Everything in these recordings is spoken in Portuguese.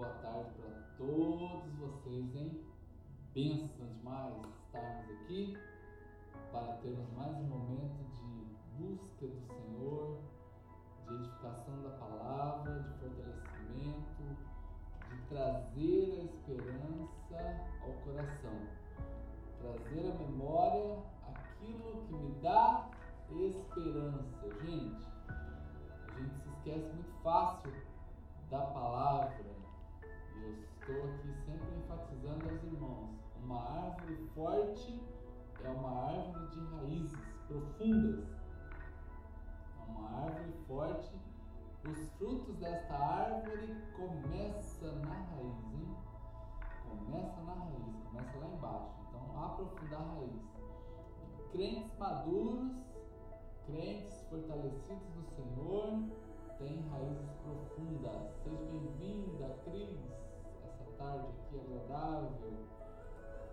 boa tarde para todos vocês, hein? Bênção demais estarmos aqui para termos mais um momento de busca do Senhor, de edificação da palavra, de fortalecimento, de trazer a esperança ao coração, trazer à memória aquilo que me dá esperança. Gente, a gente se esquece muito fácil da palavra estou aqui sempre enfatizando aos irmãos: uma árvore forte é uma árvore de raízes profundas. É uma árvore forte. Os frutos desta árvore começam na raiz, hein? Começa na raiz, começa lá embaixo. Então, aprofundar a raiz. crentes maduros, crentes fortalecidos no Senhor, têm raízes profundas. Seja bem-vinda, Cris tarde aqui agradável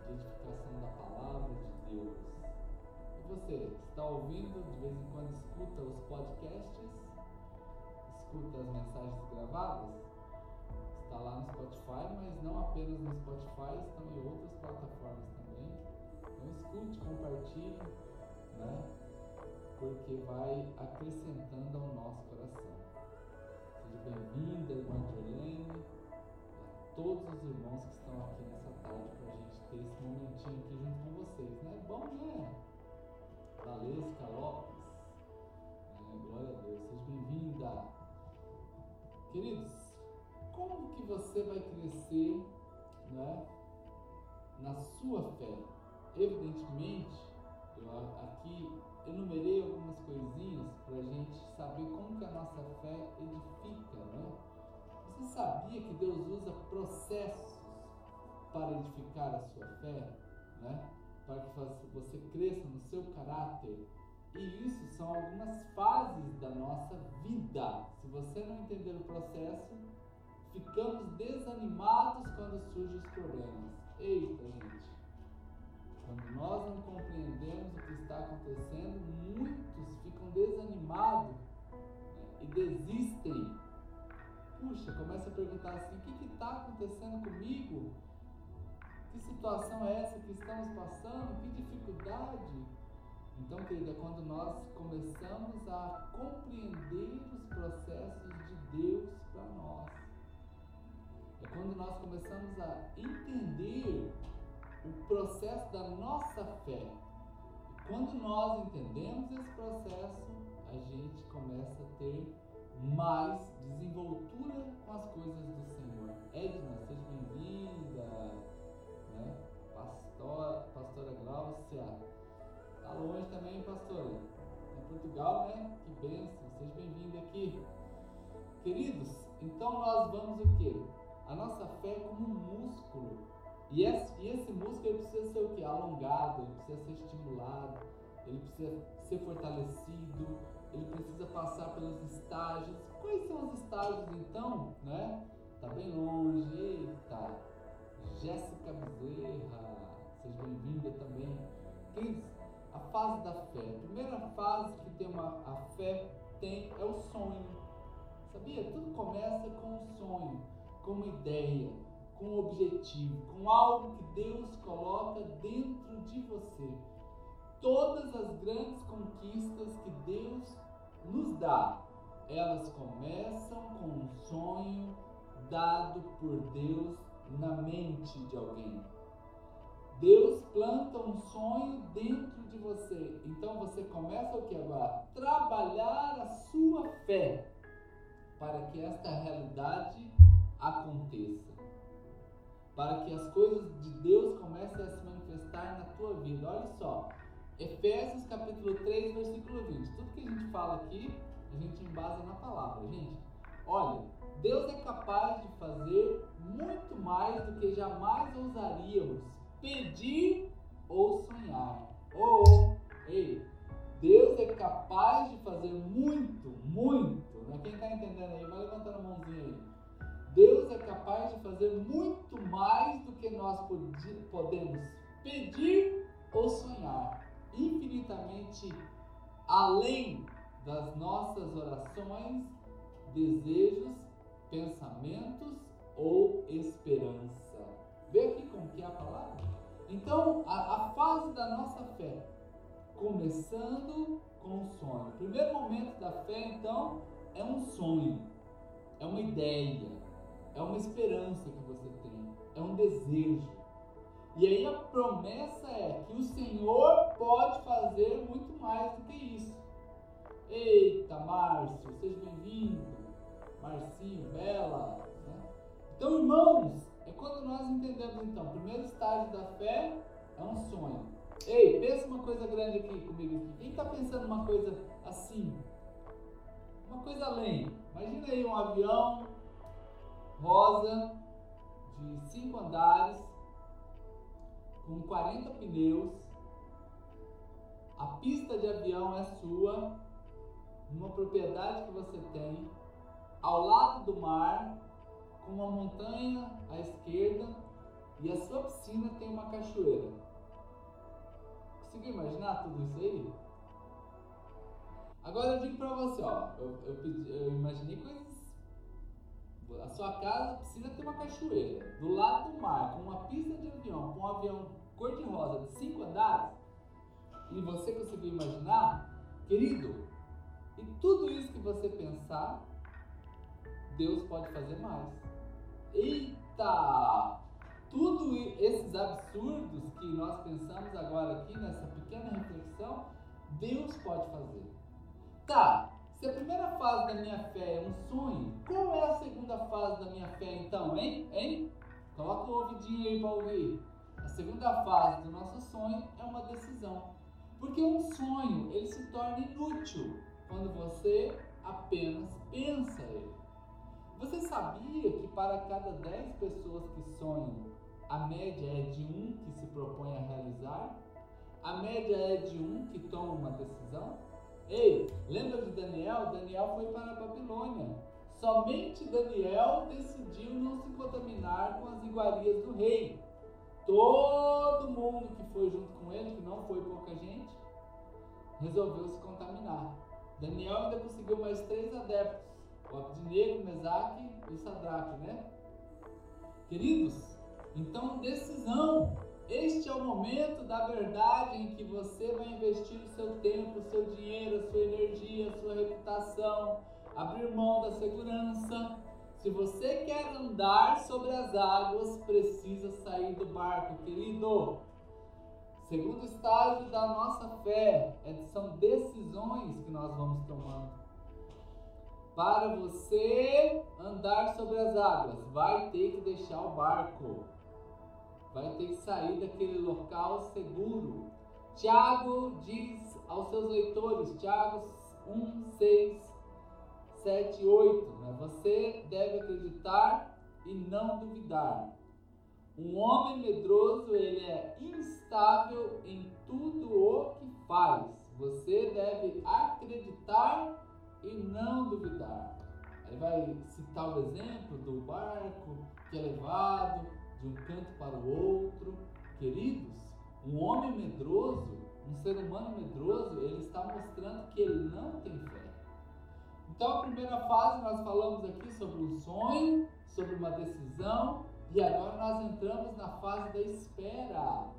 de edificação da palavra de Deus. E você, está ouvindo, de vez em quando escuta os podcasts, escuta as mensagens gravadas? Está lá no Spotify, mas não apenas no Spotify, estão em outras plataformas também. Então escute, compartilhe, né? Porque vai acrescentando ao nosso coração. Seja bem-vinda, irmã Jolene todos os irmãos que estão aqui nessa tarde para a gente ter esse momentinho aqui junto com vocês, né? Bom, né? Valesca Lopes, é, glória a Deus, seja bem-vinda. Queridos, como que você vai crescer, né? Na sua fé? Evidentemente, eu aqui enumerei algumas coisinhas para a gente saber como que a nossa fé edifica, né? Você sabia que Deus usa processos para edificar a sua fé, né? Para que você cresça no seu caráter. E isso são algumas fases da nossa vida. Se você não entender o processo, ficamos desanimados quando surgem os problemas. Eita, gente. Quando nós não compreendemos o que está acontecendo, muitos ficam desanimados né, e desistem puxa, começa a perguntar assim: o que está acontecendo comigo? Que situação é essa que estamos passando? Que dificuldade? Então, querida, quando nós começamos a compreender os processos de Deus para nós, é quando nós começamos a entender o processo da nossa fé. E quando nós entendemos esse processo, a gente começa a ter mais desenvoltura com as coisas do Senhor. Edna, seja bem-vinda. Né? Pastor, pastora Glaucia. Está longe também, pastora. Em Portugal, né? Que bênção. Seja bem-vinda aqui. Queridos, então nós vamos o quê? A nossa fé é como um músculo. E esse, e esse músculo ele precisa ser o quê? Alongado, ele precisa ser estimulado, ele precisa ser fortalecido, ele precisa passar pelos estágios. Quais são os estágios então? Né? Tá bem longe, eita. Jéssica Bezerra, seja bem-vinda também. Queridos, a fase da fé. A primeira fase que tem uma, a fé tem é o sonho. Sabia? Tudo começa com um sonho, com uma ideia, com um objetivo, com algo que Deus coloca dentro de você. Todas as grandes conquistas que Deus nos dá, elas começam com um sonho dado por Deus na mente de alguém. Deus planta um sonho dentro de você. Então você começa o que agora? Trabalhar a sua fé para que esta realidade aconteça. Para que as coisas de Deus comecem a se manifestar na tua vida. Olha só, Efésios capítulo 3, versículo 20. Tudo que a gente fala aqui, a gente embasa na palavra, gente. Olha, Deus é capaz de fazer muito mais do que jamais ousaríamos pedir ou sonhar. Ou, ei, Deus é capaz de fazer muito, muito. Né? Quem está entendendo aí, vai levantando a mãozinha aí. Deus é capaz de fazer muito mais do que nós podemos pedir ou sonhar infinitamente além das nossas orações, desejos, pensamentos ou esperança. Vê aqui como que é a palavra? Então, a, a fase da nossa fé, começando com um sonho. O primeiro momento da fé, então, é um sonho, é uma ideia, é uma esperança que você tem, é um desejo. E aí a promessa é que o Senhor pode fazer muito mais do que isso. Eita, Márcio, seja bem-vindo. Marcinho, Bela. Né? Então, irmãos, é quando nós entendemos então, o primeiro estágio da fé é um sonho. Ei, pensa uma coisa grande aqui comigo. Aqui. Quem está pensando uma coisa assim? Uma coisa além. Imagina aí um avião rosa de cinco andares com 40 pneus. A pista de avião é sua, numa propriedade que você tem, ao lado do mar, com uma montanha à esquerda e a sua piscina tem uma cachoeira. Conseguiu imaginar tudo isso aí? Agora eu digo para você, ó, eu, eu, eu imaginei coisas sua casa, a piscina tem uma cachoeira. Do lado do mar, com uma pista de avião, com um avião cor-de-rosa de cinco andares. E você conseguiu imaginar? Querido, e tudo isso que você pensar, Deus pode fazer mais. Eita! Tudo esses absurdos que nós pensamos agora aqui nessa pequena reflexão, Deus pode fazer. Tá, se a primeira fase da minha fé é um sonho, qual é a segunda fase da minha fé então, hein? Hein? Coloca o ouvidinho aí para ouvir. A segunda fase do nosso sonho é uma decisão. Porque um sonho, ele se torna inútil quando você apenas pensa ele. Você sabia que para cada 10 pessoas que sonham, a média é de um que se propõe a realizar? A média é de um que toma uma decisão? Ei, lembra de Daniel? Daniel foi para a Babilônia. Somente Daniel decidiu não se contaminar com as iguarias do rei. Todo mundo que foi junto com ele, que não foi pouca gente, resolveu se contaminar. Daniel ainda conseguiu mais três adeptos: o Abdinego, Mesaque e Sadraque, né? Queridos, então decisão este é o momento da verdade em que você vai investir o seu tempo, o seu dinheiro, a sua energia, a sua reputação, abrir mão da segurança. Se você quer andar sobre as águas, precisa sair do barco, querido. Segundo estágio da nossa fé, é são decisões que nós vamos tomando. Para você andar sobre as águas, vai ter que deixar o barco vai ter que sair daquele local seguro. Tiago diz aos seus leitores, Tiago 1, 6, 7, 8, né? você deve acreditar e não duvidar. Um homem medroso, ele é instável em tudo o que faz. Você deve acreditar e não duvidar. Aí vai citar o exemplo do barco que é levado de um canto para o outro. Queridos, um homem medroso, um ser humano medroso, ele está mostrando que ele não tem fé. Então, a primeira fase nós falamos aqui sobre um sonho, sobre uma decisão, e agora nós entramos na fase da espera.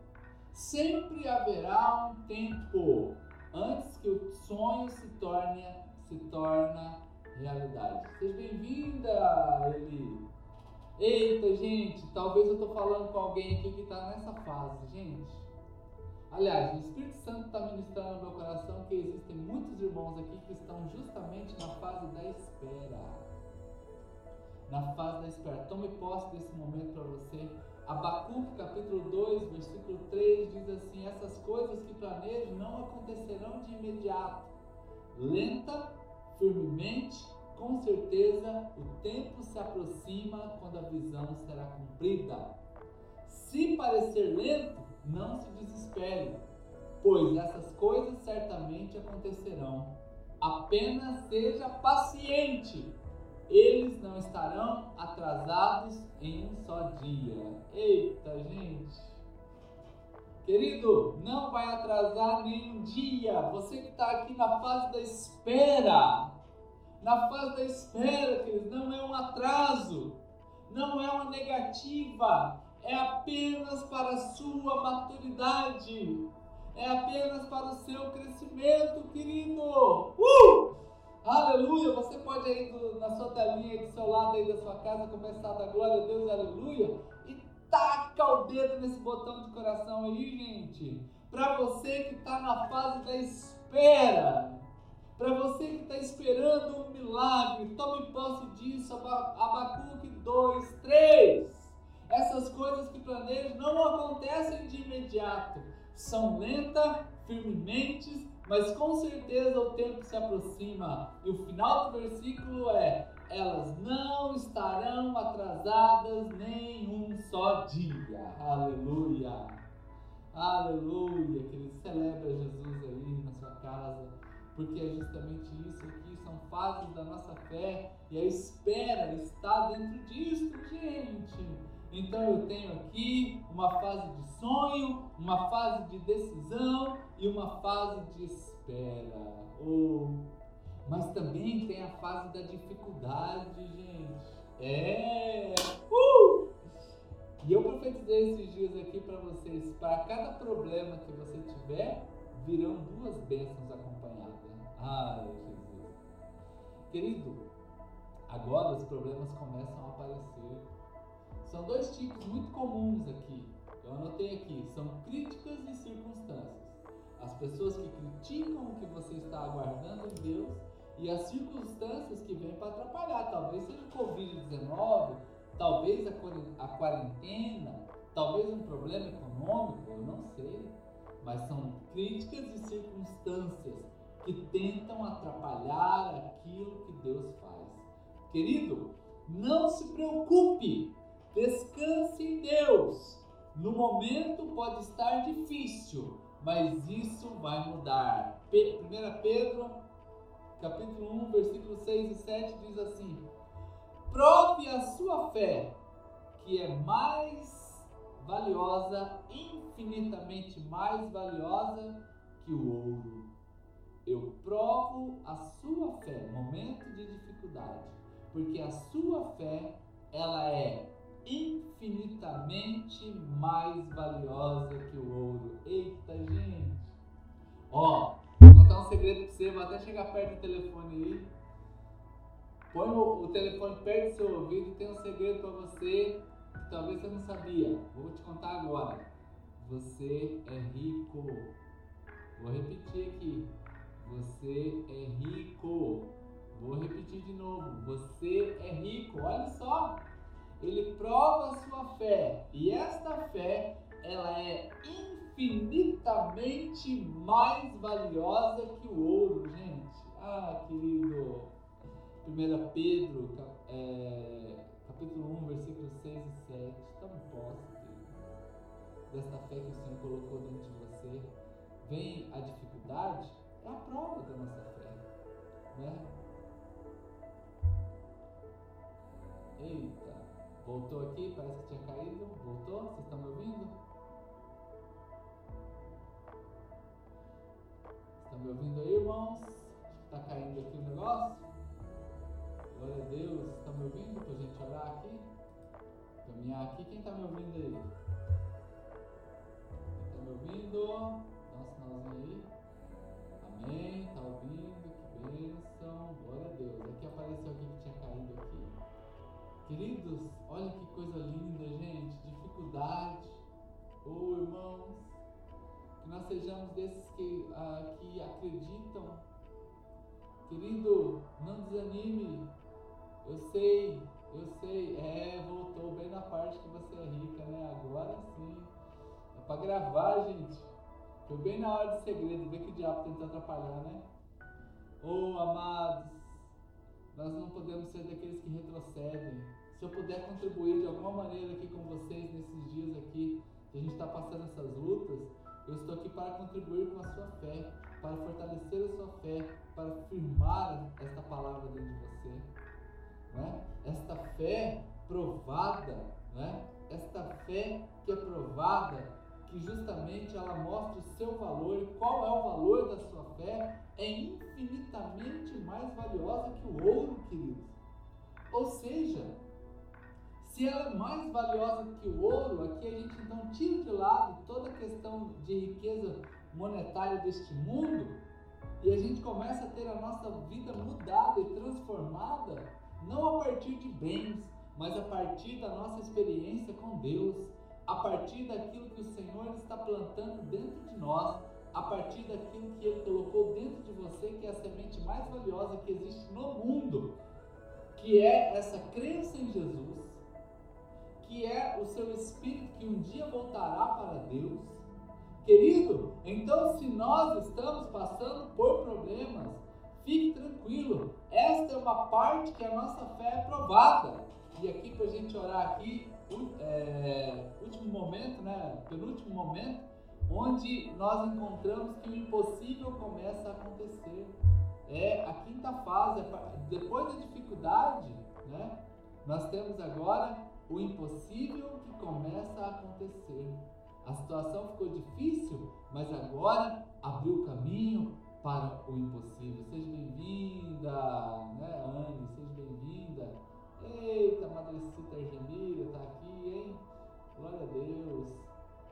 Sempre haverá um tempo antes que o sonho se torne se torna realidade. Seja bem-vinda, Eli. Eita, gente, talvez eu estou falando com alguém aqui que está nessa fase, gente. Aliás, o Espírito Santo está ministrando no meu coração que existem muitos irmãos aqui que estão justamente na fase da espera. Na fase da espera. Tome posse desse momento para você. Abacuque capítulo 2, versículo 3 diz assim: Essas coisas que planejo não acontecerão de imediato. Lenta, firmemente com certeza o tempo se aproxima quando a visão será cumprida. Se parecer lento, não se desespere, pois essas coisas certamente acontecerão. Apenas seja paciente. Eles não estarão atrasados em um só dia. Eita, gente! Querido, não vai atrasar nenhum dia. Você que está aqui na fase da espera, na fase da espera, queridos, não é um atraso. não é uma negativa, é apenas para a sua maturidade, é apenas para o seu crescimento, querido. Uh! Aleluia! Você pode aí do, na sua telinha do seu lado aí da sua casa começar a dar glória a Deus, aleluia, e taca o dedo nesse botão de coração aí, gente. Para você que está na fase da espera, para você que está esperando um milagre, tome posse disso, Abacuque 2, 3. Essas coisas que planejo não acontecem de imediato, são lentas, firmemente, mas com certeza o tempo se aproxima. E o final do versículo é: elas não estarão atrasadas nem um só dia. Aleluia! Aleluia! Que ele celebra Jesus aí na sua casa, porque é justamente isso aqui, são fases da nossa fé e a espera está dentro disso, gente. Então eu tenho aqui uma fase de sonho, uma fase de decisão e uma fase de espera. Oh. Mas também tem a fase da dificuldade, gente. É! Uh! E eu profetizei esses dias aqui para vocês: para cada problema que você tiver, virão duas bênçãos acompanhadas. Ai, Jesus. Querido, agora os problemas começam a aparecer. São dois tipos muito comuns aqui. Eu anotei aqui, são críticas e circunstâncias. As pessoas que criticam o que você está aguardando em Deus e as circunstâncias que vêm para atrapalhar. Talvez seja o Covid-19, talvez a quarentena, talvez um problema econômico, eu não sei. Mas são críticas e circunstâncias que tentam atrapalhar aquilo que Deus faz. Querido, não se preocupe Descanse em Deus. No momento pode estar difícil, mas isso vai mudar. 1 Pedro, capítulo 1, versículo 6 e 7 diz assim: Prove a sua fé, que é mais valiosa, infinitamente mais valiosa que o ouro. Eu provo a sua fé, momento de dificuldade, porque a sua fé, ela é infinitamente mais valiosa que o ouro. Eita, gente! Ó, vou contar um segredo pra você, vou até chegar perto do telefone aí. Põe o, o telefone perto do seu ouvido tem um segredo para você que talvez você não sabia. Vou te contar agora. Você é rico. Vou repetir aqui. Você é rico. Vou repetir de novo. Você é rico. Olha só ele prova a sua fé. E esta fé, ela é infinitamente mais valiosa que o ouro, gente. Ah, querido. 1 Pedro, é, capítulo 1, versículos 6 e 7. Tome posse, desta fé que o Senhor colocou dentro de você. Vem a dificuldade, a prova da nossa fé. Né? Eita. Voltou aqui, parece que tinha caído. Voltou? Vocês estão me ouvindo? Estão me ouvindo aí, irmãos? Está caindo aqui o negócio? Glória a Deus. Estão me ouvindo? Para a gente orar aqui? Caminhar aqui. Quem está me ouvindo aí? Quem está me ouvindo? Dá um sinalzinho aí. Amém. Está ouvindo? Que bênção. Glória a Deus. Aqui apareceu alguém que tinha caído aqui. Queridos, olha que coisa linda, gente. Dificuldade. Oh, irmãos, que nós sejamos desses que, ah, que acreditam. Querido, não desanime. Eu sei, eu sei. É, voltou bem na parte que você é rica, né? Agora sim. É para gravar, gente. Foi bem na hora do segredo. Vê que o diabo tentou atrapalhar, né? Oh, amados, nós não podemos ser daqueles que retrocedem. Se eu puder contribuir de alguma maneira aqui com vocês nesses dias aqui, que a gente está passando essas lutas, eu estou aqui para contribuir com a sua fé, para fortalecer a sua fé, para firmar esta palavra dentro de você. Né? Esta fé provada, né? esta fé que é provada que justamente ela mostra o seu valor e qual é o valor da sua fé, é infinitamente mais valiosa que o ouro, queridos. Ou seja, se ela é mais valiosa que o ouro, aqui a gente então tira de lado toda a questão de riqueza monetária deste mundo e a gente começa a ter a nossa vida mudada e transformada, não a partir de bens, mas a partir da nossa experiência com Deus, a partir daquilo que o Senhor está plantando dentro de nós, a partir daquilo que Ele colocou dentro de você, que é a semente mais valiosa que existe no mundo, que é essa crença em Jesus, que é o seu espírito que um dia voltará para Deus. Querido, então se nós estamos passando por problemas, fique tranquilo, esta é uma parte que a nossa fé é provada. E aqui para a gente orar aqui, é, último momento, né, penúltimo momento, onde nós encontramos que o impossível começa a acontecer. É a quinta fase, depois da dificuldade, né, nós temos agora o impossível que começa a acontecer. A situação ficou difícil, mas agora abriu o caminho para o impossível. Seja bem-vinda, né, Anne? Eita, Madrecita Argemira está aqui, hein? Glória a Deus.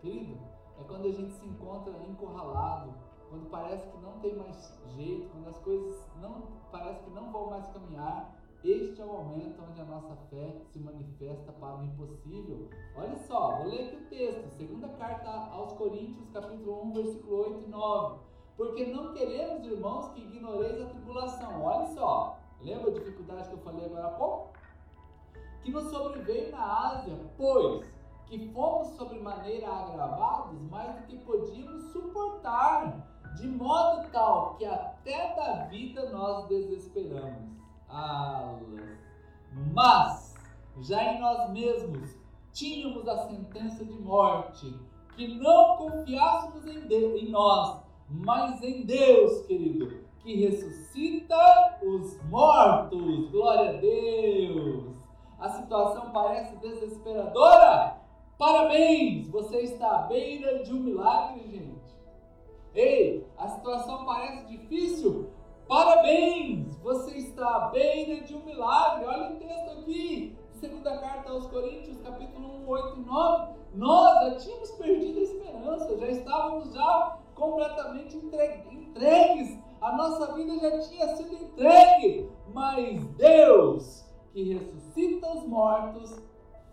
Querido, é quando a gente se encontra encurralado, quando parece que não tem mais jeito, quando as coisas não parece que não vão mais caminhar. Este é o momento onde a nossa fé se manifesta para o impossível. Olha só, vou ler aqui o texto, segunda carta aos Coríntios, capítulo 1, versículo 8 e 9. Porque não queremos, irmãos, que ignoreis a tribulação. Olha só, lembra a dificuldade que eu falei agora há pouco? Que nos sobreveio na Ásia, pois que fomos sobremaneira agravados mais do que podíamos suportar, de modo tal que até da vida nós desesperamos. Alas. Mas, já em nós mesmos, tínhamos a sentença de morte, que não confiássemos em, Deus, em nós, mas em Deus, querido, que ressuscita os mortos. Glória a Deus! A situação parece desesperadora? Parabéns! Você está à beira de um milagre, gente. Ei, a situação parece difícil? Parabéns! Você está à beira de um milagre. Olha o texto aqui, segunda carta aos Coríntios, capítulo 1, 8 e 9. Nós já tínhamos perdido a esperança, já estávamos já completamente entregues. A nossa vida já tinha sido entregue. Mas Deus, que ressuscita os mortos,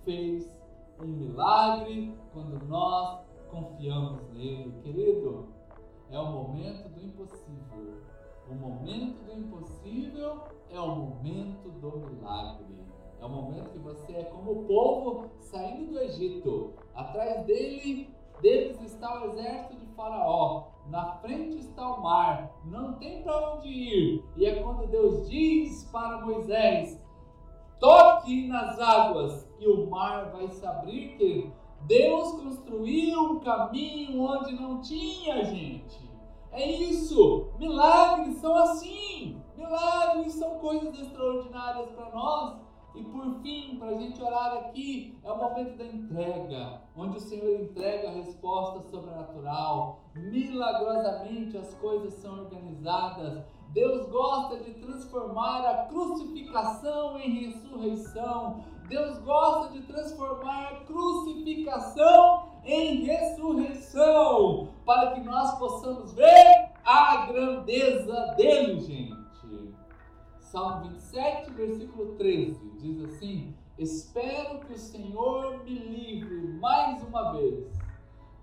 fez um milagre quando nós confiamos nele, querido. É o momento do impossível. O momento do impossível é o momento do milagre. É o momento que você é como o povo saindo do Egito. Atrás dele, deles está o exército de Faraó. Na frente está o mar. Não tem para onde ir. E é quando Deus diz para Moisés: toque nas águas e o mar vai se abrir, que Deus construiu um caminho onde não tinha gente. É isso. Milagres são assim. Milagres são coisas extraordinárias para nós. E por fim, para a gente orar aqui, é o momento da entrega, onde o Senhor entrega a resposta sobrenatural. Milagrosamente as coisas são organizadas. Deus gosta de transformar a crucificação em ressurreição. Deus gosta de transformar a crucificação em ressurreição, para que nós possamos ver a grandeza dele, gente. Salmo 27, versículo 13, diz assim: Espero que o Senhor me livre mais uma vez,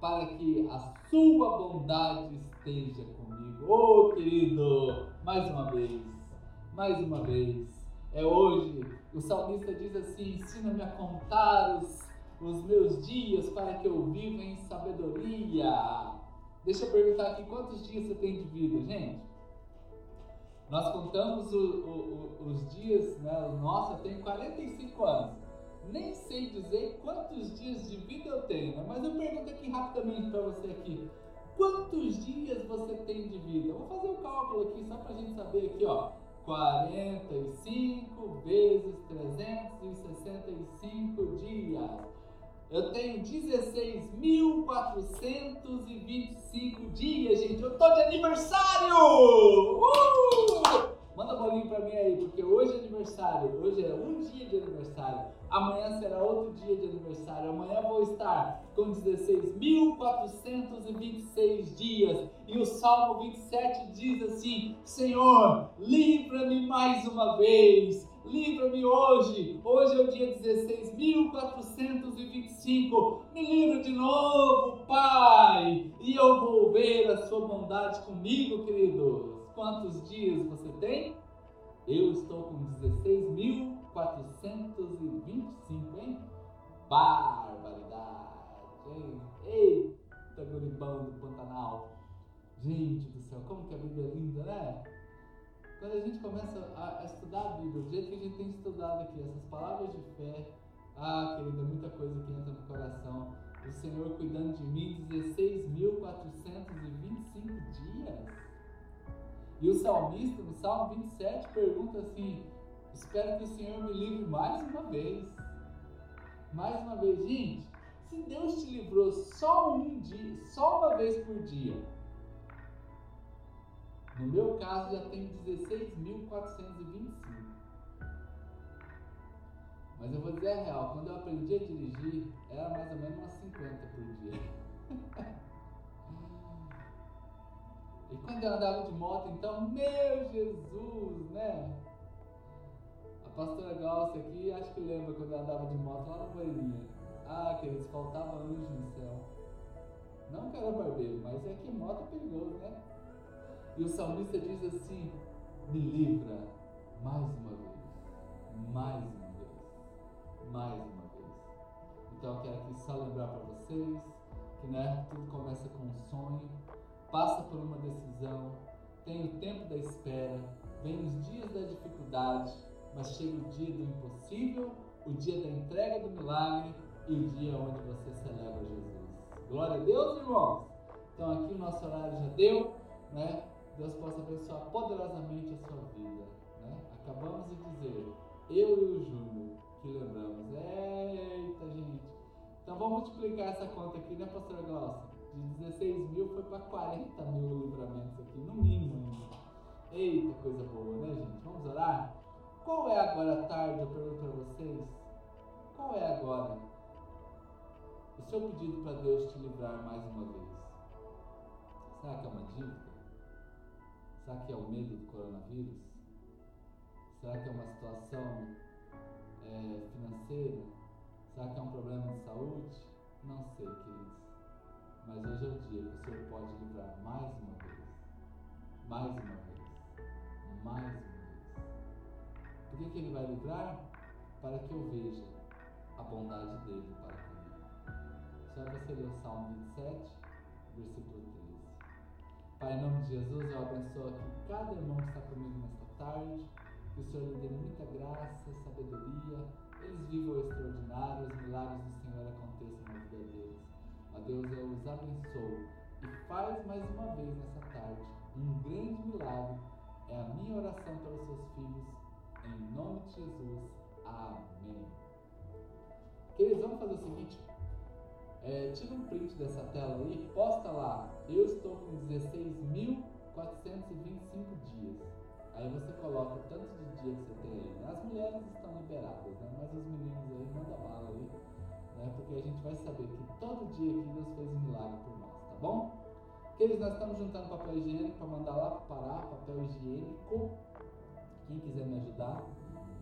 para que a sua bondade esteja comigo. Oh, querido, mais uma vez, mais uma vez. É hoje, o salmista diz assim: ensina-me a contar os, os meus dias para que eu viva em sabedoria. Deixa eu perguntar aqui: quantos dias você tem de vida, gente? Nós contamos o, o, o, os dias, né? Nossa, eu tenho 45 anos. Nem sei dizer quantos dias de vida eu tenho, né? mas eu pergunto aqui rapidamente para você aqui. Quantos dias você tem de vida? Vou fazer um cálculo aqui só para a gente saber aqui, ó. 45 vezes 365 dias. Eu tenho 16.425 dias, gente. Eu tô de aniversário! Uh! Manda bolinho pra mim aí, porque hoje é aniversário. Hoje é um dia de aniversário. Amanhã será outro dia de aniversário. Amanhã vou estar com 16.426 dias. E o Salmo 27 diz assim: Senhor, livra-me mais uma vez. Livra-me hoje. Hoje é o dia 16.425. Me livra de novo, Pai. E eu vou ver a sua bondade comigo, queridos. Quantos dias você tem? Eu estou com 16.425, hein? Barbaridade, hein? Eita, guribão do Pantanal. Gente do céu, como que a Bíblia é linda, né? Quando a gente começa a, estudar a Bíblia, do jeito que a gente tem estudado aqui, essas palavras de fé, ah, querida, muita coisa que entra no coração. O Senhor cuidando de mim, 16.425 dias. E o salmista, no Salmo 27, pergunta assim: Espero que o Senhor me livre mais uma vez. Mais uma vez, gente, se Deus te livrou só um dia, só uma vez por dia, no meu caso já tem 16.425. Mas eu vou dizer a real, quando eu aprendi a dirigir, era mais ou menos umas 50 por dia. E quando eu andava de moto, então, meu Jesus, né? A pastora Glaucia aqui, acho que lembra quando eu andava de moto lá no Moreirinha. Ah, que eles faltava anjo no céu. Não que era barbeiro, mas é que moto é perigoso, né? E o salmista diz assim: me livra mais uma vez, mais uma vez, mais uma vez. Então eu quero aqui só lembrar para vocês que né, tudo começa com um sonho passa por uma decisão, tem o tempo da espera, vem os dias da dificuldade, mas chega o dia do impossível, o dia da entrega do milagre e o dia onde você celebra Jesus. Glória a Deus, irmãos! Então aqui o nosso horário já deu, né? Deus possa abençoar poderosamente a sua vida. Né? Acabamos de dizer, eu e o Júnior, que lembramos. Eita, gente! Então vamos multiplicar essa conta aqui, né, pastora Glaucia? De 16 mil foi para 40 mil livramentos aqui, no mínimo ainda. Eita, coisa boa, né, gente? Vamos orar? Qual é agora a tarde? Eu pergunto para vocês. Qual é agora o seu pedido para Deus te livrar mais uma vez? Será que é uma dívida? Será que é o medo do coronavírus? Será que é uma situação é, financeira? Será que é um problema de saúde? Não sei, queridos. Mas hoje é o dia que o Senhor pode livrar mais uma vez. Mais uma vez. Mais uma vez. Por que, que Ele vai livrar? Para que eu veja a bondade dele para comigo. Só você ler o Salmo 27, versículo 13. Pai, em nome de Jesus, eu abençoo aqui cada irmão que está comigo nesta tarde. Que o Senhor lhe dê muita graça, sabedoria. Eles vivam o extraordinário, os milagres do Senhor aconteçam na vida deles. Deus eu os abençoo e faz mais uma vez nessa tarde um grande milagre. É a minha oração pelos seus filhos, em nome de Jesus. Amém. Queridos, vamos fazer o seguinte. É, tira um print dessa tela aí, posta lá. Eu estou com 16.425 dias. Aí você coloca o tanto de dia que você tem aí. As mulheres estão liberadas, né? Mas os meninos aí, manda bala aí né? porque a gente vai saber que todo dia aqui Deus fez um milagre por nós, tá bom? Queridos, nós estamos juntando papel higiênico para mandar lá para Pará, papel higiênico. Quem quiser me ajudar,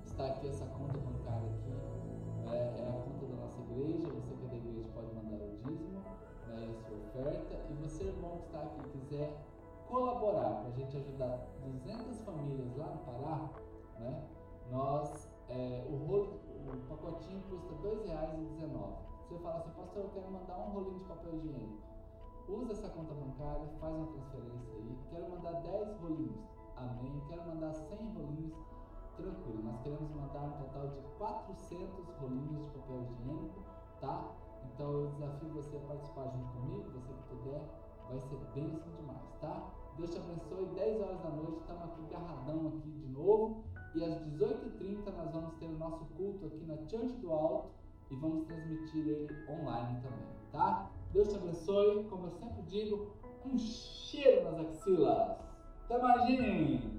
está aqui essa conta bancária aqui, é, é a conta da nossa igreja. Você que é da igreja pode mandar o dízimo, né, a sua oferta. E você, irmão que está aqui, quiser colaborar para a gente ajudar 200 famílias lá no Pará, né? Nós, é, o rolo, o pacotinho custa R$ 2,19. Você fala assim, pastor, eu quero mandar um rolinho de papel higiênico. Usa essa conta bancária, faz uma transferência aí. Quero mandar 10 rolinhos. Amém. Quero mandar 100 rolinhos. Tranquilo. Nós queremos mandar um total de 400 rolinhos de papel higiênico, tá? Então eu desafio você a participar junto comigo, você que puder, vai ser bênção demais, tá? Deus te abençoe. 10 horas da noite, estamos aqui garradão aqui de novo. E às 18h30 nós vamos ter o nosso culto aqui na Church do Alto e vamos transmitir ele online também, tá? Deus te abençoe. Como eu sempre digo, um cheiro nas axilas. Até mais, gente!